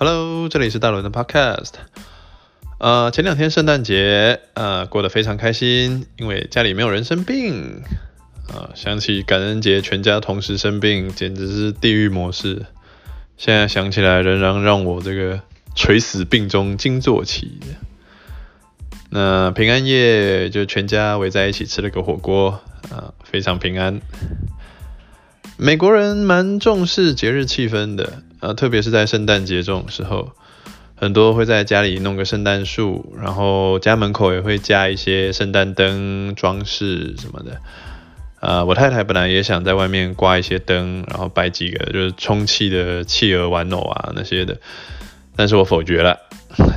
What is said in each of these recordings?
Hello，这里是大伦的 Podcast。呃，前两天圣诞节，呃，过得非常开心，因为家里没有人生病。啊、呃，想起感恩节全家同时生病，简直是地狱模式。现在想起来，仍然让我这个垂死病中惊坐起。那平安夜就全家围在一起吃了个火锅，啊、呃，非常平安。美国人蛮重视节日气氛的，呃，特别是在圣诞节这种时候，很多会在家里弄个圣诞树，然后家门口也会加一些圣诞灯装饰什么的。呃，我太太本来也想在外面挂一些灯，然后摆几个就是充气的企鹅玩偶啊那些的，但是我否决了。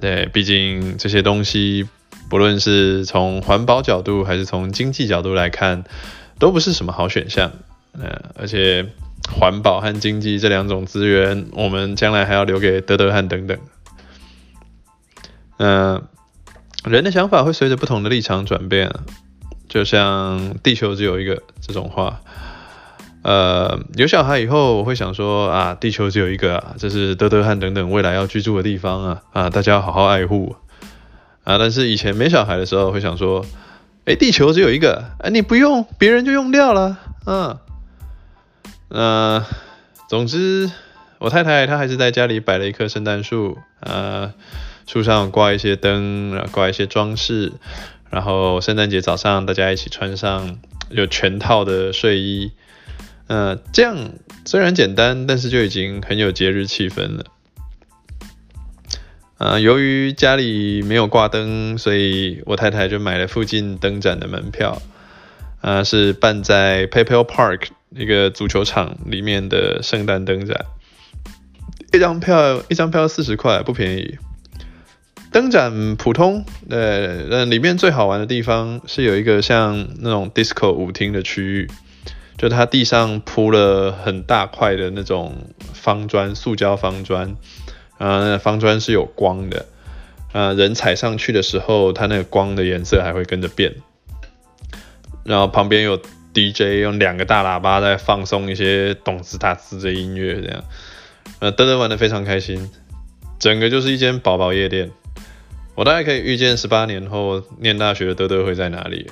对，毕竟这些东西不论是从环保角度还是从经济角度来看，都不是什么好选项。呃，而且环保和经济这两种资源，我们将来还要留给德德汉等等。嗯，人的想法会随着不同的立场转变，就像地球只有一个这种话。呃，有小孩以后，我会想说啊，地球只有一个啊，这是德德汉等等未来要居住的地方啊，啊，大家要好好爱护啊。但是以前没小孩的时候，会想说，哎，地球只有一个，哎，你不用，别人就用掉了，嗯。呃，总之，我太太她还是在家里摆了一棵圣诞树，呃，树上挂一些灯，然后挂一些装饰，然后圣诞节早上大家一起穿上有全套的睡衣，呃，这样虽然简单，但是就已经很有节日气氛了。呃，由于家里没有挂灯，所以我太太就买了附近灯展的门票，呃，是办在 PayPal Park。一个足球场里面的圣诞灯展，一张票一张票四十块，不便宜。灯展普通，呃，那里面最好玩的地方是有一个像那种 disco 舞厅的区域，就它地上铺了很大块的那种方砖，塑胶方砖，啊，那方砖是有光的，啊，人踩上去的时候，它那个光的颜色还会跟着变，然后旁边有。DJ 用两个大喇叭在放送一些动次打次的音乐，这样，呃，德德玩的非常开心，整个就是一间宝宝夜店。我大概可以预见十八年后念大学的德德会在哪里。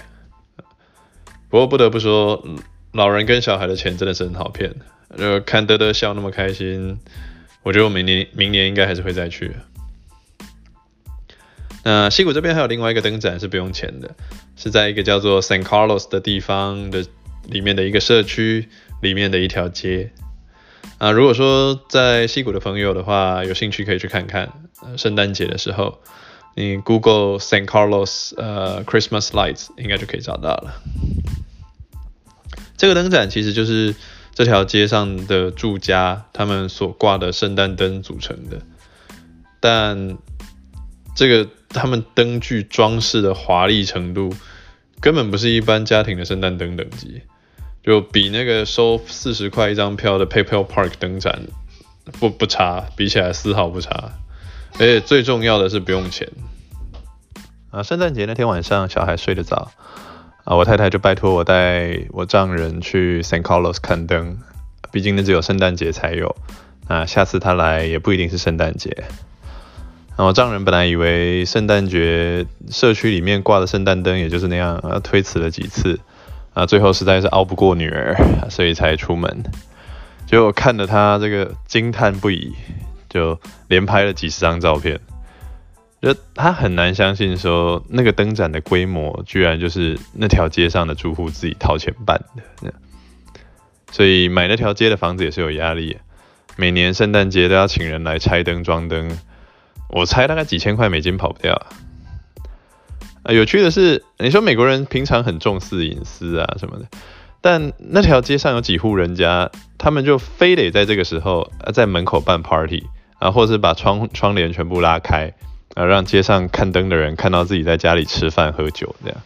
不过不得不说，老人跟小孩的钱真的是很好骗。呃，看德德笑那么开心，我觉得我明年明年应该还是会再去。那西谷这边还有另外一个灯展是不用钱的，是在一个叫做 San Carlos 的地方的里面的一个社区里面的一条街。啊，如果说在西谷的朋友的话，有兴趣可以去看看。呃，圣诞节的时候，你 Google San Carlos 呃 Christmas Lights 应该就可以找到了。这个灯展其实就是这条街上的住家他们所挂的圣诞灯组成的，但这个。他们灯具装饰的华丽程度，根本不是一般家庭的圣诞灯等级，就比那个收四十块一张票的 PayPal Park 灯展不不差，比起来丝毫不差。而且最重要的是不用钱。啊，圣诞节那天晚上小孩睡得早，啊，我太太就拜托我带我丈人去 San Carlos 看灯，毕竟那只有圣诞节才有，啊，下次他来也不一定是圣诞节。然后丈人本来以为圣诞节社区里面挂的圣诞灯也就是那样，啊，推辞了几次，啊，最后实在是熬不过女儿，所以才出门。结果看着他这个惊叹不已，就连拍了几十张照片。就他很难相信说那个灯展的规模居然就是那条街上的住户自己掏钱办的。所以买那条街的房子也是有压力，每年圣诞节都要请人来拆灯装灯。我猜大概几千块美金跑不掉啊。有趣的是，你说美国人平常很重视隐私啊什么的，但那条街上有几户人家，他们就非得在这个时候啊在门口办 party 啊，或是把窗窗帘全部拉开啊，让街上看灯的人看到自己在家里吃饭喝酒这样，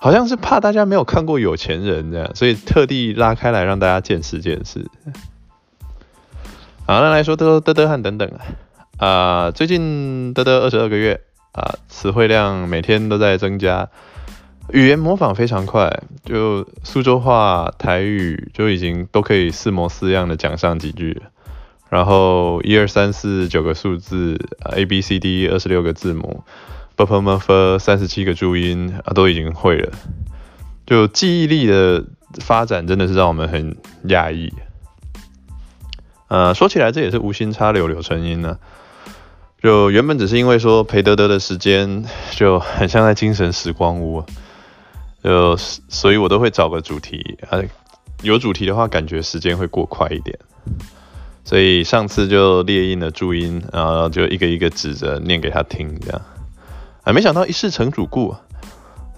好像是怕大家没有看过有钱人这样，所以特地拉开来让大家见识见识。好，那来说德德德汉等等啊。啊、最近的的二十二个月啊、词汇量每天都在增加，语言模仿非常快，就苏州话、台语就已经都可以四模四样的讲上几句，然后一二三四九个数字，A B C D 二十六个字母，b p m f 三十七个注音啊，都已经会了，就记忆力的发展真的是让我们很讶异。呃，说起来这也是无心插柳柳成荫呢、就原本只是因为说陪德德的时间就很像在精神时光屋呃所以我都会找个主题呃有主题的话感觉时间会过快一点。所以上次就列印了注音然后就一个一个指着念给他听这样。啊没想到一试成主顾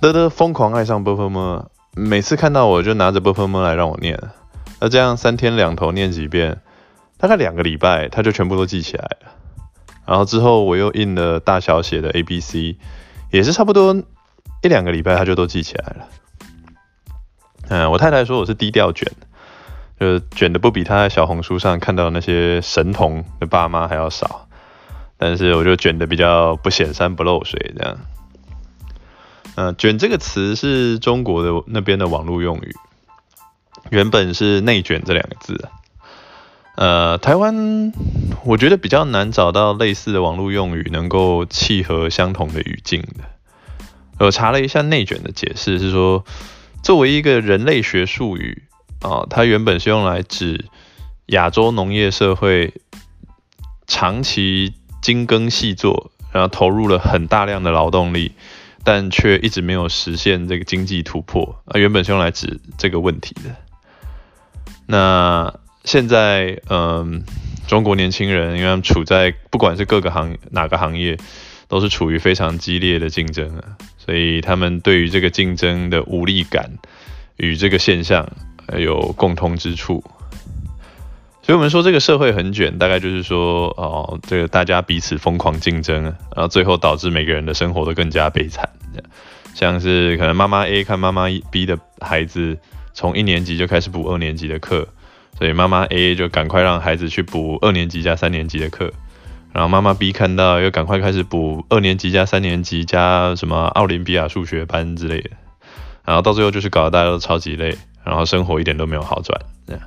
德德疯狂爱上波波么每次看到我就拿着波波么来让我念。那这样三天两头念几遍大概两个礼拜他就全部都记起来了。然后之后我又印了大小写的 A B C，也是差不多一两个礼拜他就都记起来了。嗯，我太太说我是低调卷，就卷的不比他在小红书上看到那些神童的爸妈还要少，但是我就卷的比较不显山不漏水这样。呃，卷这个词是中国的那边的网络用语，原本是内卷这两个字。呃，台湾我觉得比较难找到类似的网络用语能够契合相同的语境的。我查了一下内卷的解释是说，作为一个人类学术语啊，它原本是用来指亚洲农业社会长期精耕细作，然后投入了很大量的劳动力。但却一直没有实现这个经济突破啊，原本是用来指这个问题的。那现在，嗯，中国年轻人因为他们处在不管是各个行哪个行业，都是处于非常激烈的竞争啊，所以他们对于这个竞争的无力感与这个现象有共通之处。所以我们说这个社会很卷，大概就是说，哦，这个大家彼此疯狂竞争，然后最后导致每个人的生活都更加悲惨。像是可能妈妈 A 看妈妈 B 的孩子从一年级就开始补二年级的课，所以妈妈 A 就赶快让孩子去补二年级加三年级的课，然后妈妈 B 看到又赶快开始补二年级加三年级加什么奥林匹亚数学班之类的，然后到最后就是搞得大家都超级累，然后生活一点都没有好转。这样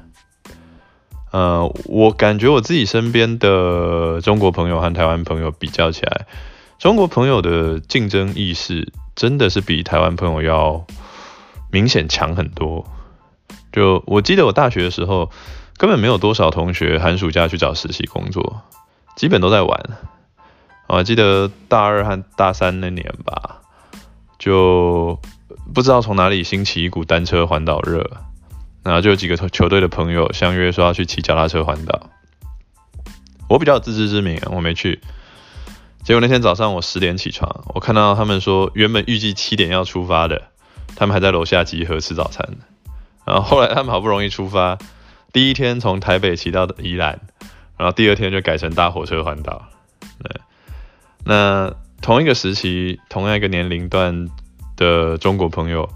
呃，我感觉我自己身边的中国朋友和台湾朋友比较起来，中国朋友的竞争意识真的是比台湾朋友要明显强很多。就我记得我大学的时候，根本没有多少同学寒暑假去找实习工作，基本都在玩。我还记得大二和大三那年吧，就不知道从哪里兴起一股单车环岛热。然后就有几个球队的朋友相约说要去骑脚踏车环岛，我比较自知之明，我没去。结果那天早上我十点起床，我看到他们说原本预计七点要出发的，他们还在楼下集合吃早餐。然后后来他们好不容易出发，第一天从台北骑到宜兰，然后第二天就改成搭火车环岛。对，那同一个时期、同样一个年龄段的中国朋友，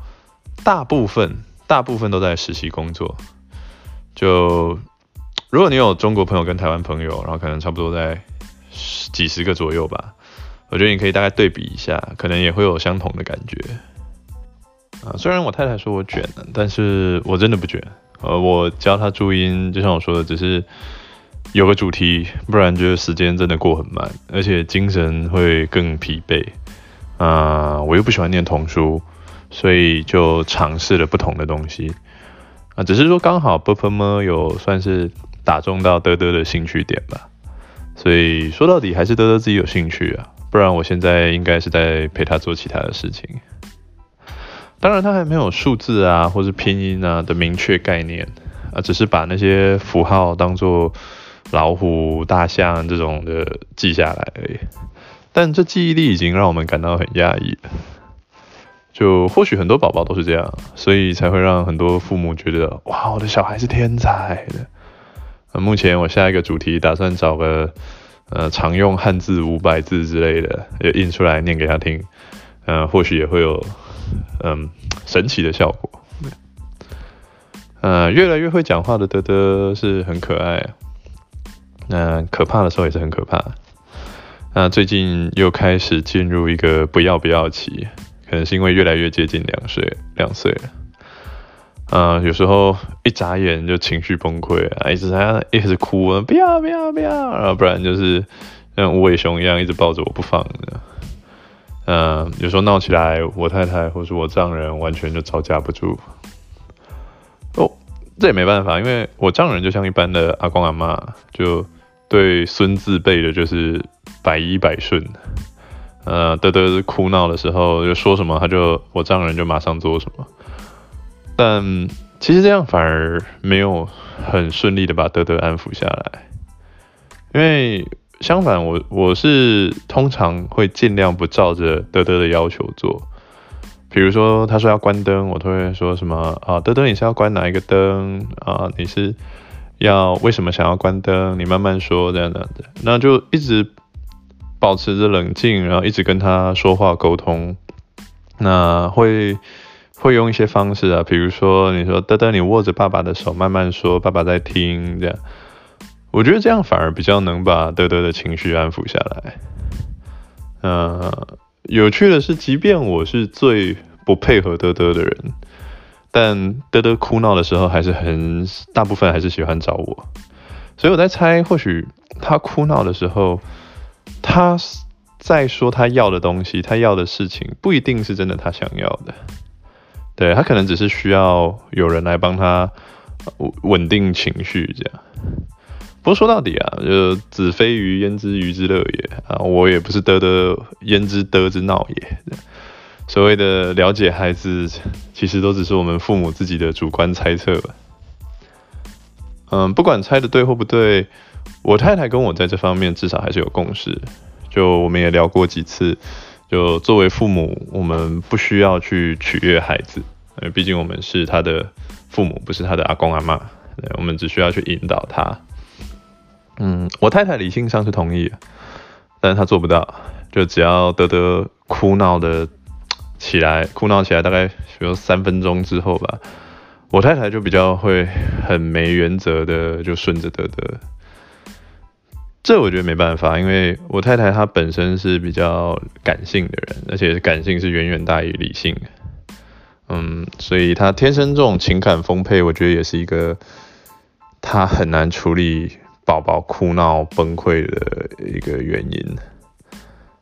大部分。大部分都在实习工作，就如果你有中国朋友跟台湾朋友，然后可能差不多在十几十个左右吧，我觉得你可以大概对比一下，可能也会有相同的感觉。啊，虽然我太太说我卷了，但是我真的不卷。呃，我教他注音，就像我说的，只是有个主题，不然就时间真的过很慢，而且精神会更疲惫。啊，我又不喜欢念童书，所以就尝试了不同的东西。啊，只是说刚好 Bubble Mom 有算是打中到嘚嘚的兴趣点吧。所以说到底还是嘚嘚自己有兴趣啊，不然我现在应该是在陪他做其他的事情。当然他还没有数字啊或是拼音啊的明确概念啊，只是把那些符号当做老虎、大象这种的记下来而已，但这记忆力已经让我们感到很压抑。就或许很多宝宝都是这样，所以才会让很多父母觉得哇，我的小孩是天才的。目前我下一个主题打算找个呃常用汉字五百字之类的，也印出来念给他听，呃，或许也会有嗯神奇的效果。呃，越来越会讲话的德德是很可爱，那、呃、可怕的时候也是很可怕。那、呃、最近又开始进入一个不要不要期。可能是因为越来越接近两岁，两岁了。呃，有时候一眨眼就情绪崩溃啊，一直在一直哭啊，不要不要不要，然后不然就是像无尾熊一样一直抱着我不放的。嗯、有时候闹起来，我太太或是我丈人完全就招架不住。哦，这也没办法，因为我丈人就像一般的阿公阿妈，就对孙子辈的就是百依百顺。呃，德德哭闹的时候就说什么，他就我丈人就马上做什么。但其实这样反而没有很顺利的把德德安抚下来，因为。相反，我我是通常会尽量不照着德德的要求做。比如说，他说要关灯，我都会说什么啊？德德，你是要关哪一个灯啊？你是要为什么想要关灯？你慢慢说，这样的，那就一直保持着冷静，然后一直跟他说话沟通。那会会用一些方式啊，比如说你说德德，你握着爸爸的手，慢慢说，爸爸在听，这样。我觉得这样反而比较能把德德的情绪安抚下来。呃，有趣的是，即便我是最不配合德德的人，但德德哭闹的时候，还是很大部分还是喜欢找我。所以我在猜，或许他哭闹的时候，他在说他要的东西，他要的事情，不一定是真的他想要的。对，他可能只是需要有人来帮他稳定情绪，这样。不过说到底啊，就子非鱼焉知鱼之乐也啊！我也不是得得焉知得之闹也。所谓的了解孩子，其实都只是我们父母自己的主观猜测吧。嗯，不管猜的对或不对，我太太跟我在这方面至少还是有共识。就我们也聊过几次，就作为父母，我们不需要去取悦孩子，因为毕竟我们是他的父母，不是他的阿公阿妈。我们只需要去引导他。嗯，我太太理性上是同意，但是她做不到。就只要德德哭闹的起来，哭闹起来大概比如三分钟之后吧，我太太就比较会很没原则的就顺着德德。这我觉得没办法，因为我太太她本身是比较感性的人，而且感性是远远大于理性。嗯，所以她天生这种情感丰沛，我觉得也是一个她很难处理。宝宝哭闹崩溃的一个原因，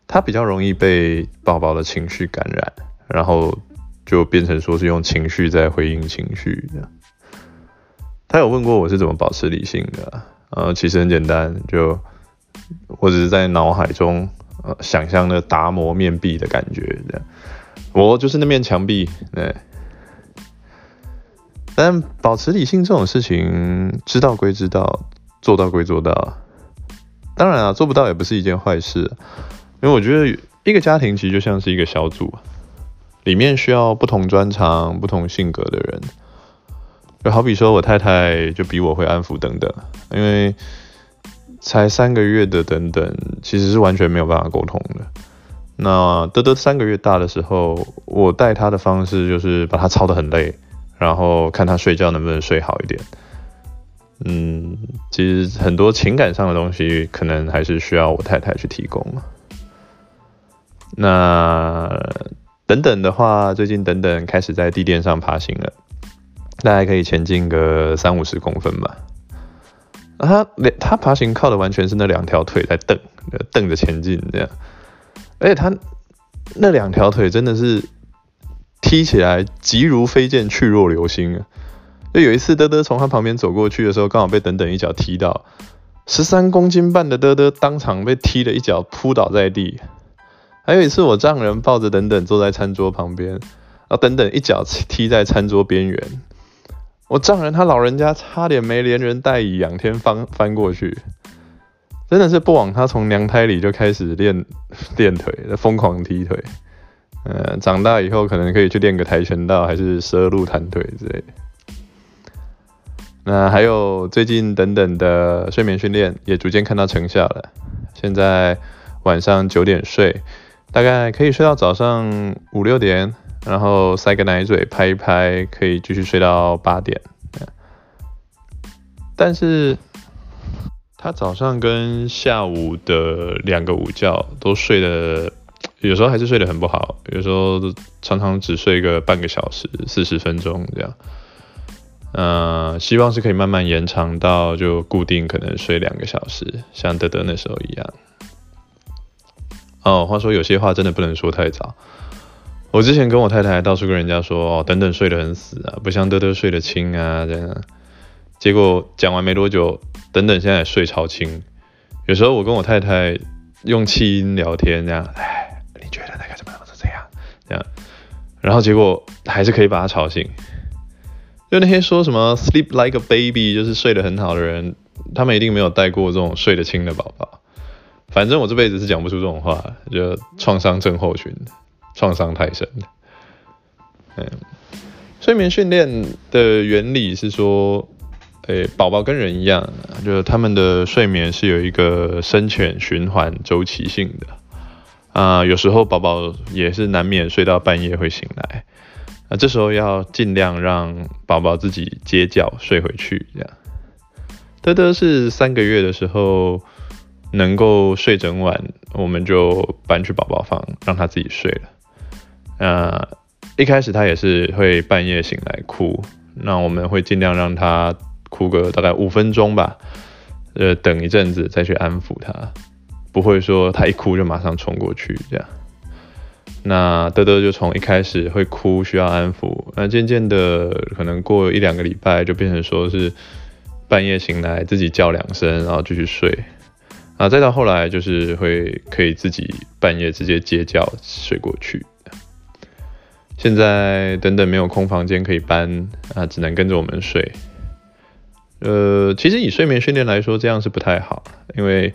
他比较容易被宝宝的情绪感染，然后就变成说是用情绪在回应情绪。他有问过我是怎么保持理性的，呃，其实很简单，就我只是在脑海中呃想象那达摩面壁的感觉，这样，我就是那面墙壁，对。但保持理性这种事情，知道归知道。做到归做到，当然啊，做不到也不是一件坏事，因为我觉得一个家庭其实就像是一个小组，里面需要不同专长、不同性格的人。就好比说我太太就比我会安抚等等，因为才三个月的等等，其实是完全没有办法沟通的。那德德三个月大的时候，我带他的方式就是把他操得很累，然后看他睡觉能不能睡好一点。嗯，其实很多情感上的东西，可能还是需要我太太去提供。那等等的话，最近等等开始在地垫上爬行了，大概可以前进个三五十公分吧。他他爬行靠的完全是那两条腿在蹬，蹬着前进这样，而且他那两条腿真的是踢起来急如飞剑，去若流星啊。就有一次，德德从他旁边走过去的时候，刚好被等等一脚踢到，十三公斤半的德德当场被踢了一脚，扑倒在地。还有一次，我丈人抱着等等坐在餐桌旁边，然后等等一脚踢在餐桌边缘，我丈人他老人家差点没连人带椅仰天翻翻过去，真的是不枉他从娘胎里就开始练 练腿，疯狂踢腿。呃，长大以后可能可以去练个跆拳道，还是十二路弹腿之类的。那还有最近等等的睡眠训练也逐渐看到成效了。现在晚上九点睡，大概可以睡到早上五六点，然后塞个奶嘴拍一拍，可以继续睡到八点。但是他早上跟下午的两个午觉都睡得，有时候还是睡得很不好，有时候常常只睡个半个小时、四十分钟这样。呃，希望是可以慢慢延长到就固定可能睡两个小时，像德德那时候一样。哦，话说有些话真的不能说太早。我之前跟我太太到处跟人家说，哦，等等睡得很死啊，不像德德睡得轻啊这样。结果讲完没多久，等等现在睡超轻。有时候我跟我太太用气音聊天这样，哎，你觉得那个怎么怎么这样这样，然后结果还是可以把他吵醒。就那些说什么 sleep like a baby，就是睡得很好的人，他们一定没有带过这种睡得轻的宝宝。反正我这辈子是讲不出这种话，就创伤症候群，创伤太深。嗯，睡眠训练的原理是说，诶，宝宝跟人一样，就是他们的睡眠是有一个深浅循环周期性的。啊、有时候宝宝也是难免睡到半夜会醒来。那这时候要尽量让宝宝自己接觉睡回去，这样。德德是三个月的时候能够睡整晚，我们就搬去宝宝房让他自己睡了。那一开始他也是会半夜醒来哭，那我们会尽量让他哭个大概五分钟吧，呃，等一阵子再去安抚他，不会说他一哭就马上冲过去这样。那德德就从一开始会哭，需要安抚，那渐渐的可能过一两个礼拜就变成说是半夜醒来自己叫两声，然后继续睡，啊，再到后来就是会可以自己半夜直接接觉睡过去。现在等等没有空房间可以搬，啊，只能跟着我们睡。呃，其实以睡眠训练来说，这样是不太好，因为。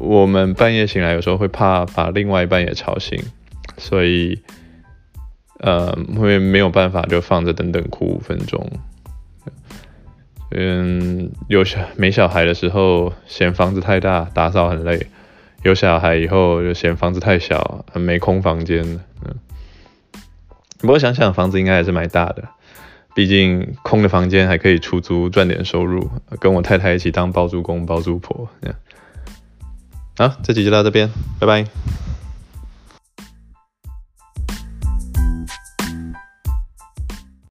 我们半夜醒来，有时候会怕把另外一半也吵醒，所以，呃，会没有办法就放着等等哭五分钟。嗯，有小没小孩的时候嫌房子太大，打扫很累；有小孩以后就嫌房子太小，没空房间。嗯，不过想想房子应该还是蛮大的，毕竟空的房间还可以出租赚点收入，跟我太太一起当包租公包租婆。好这期就到这边拜拜。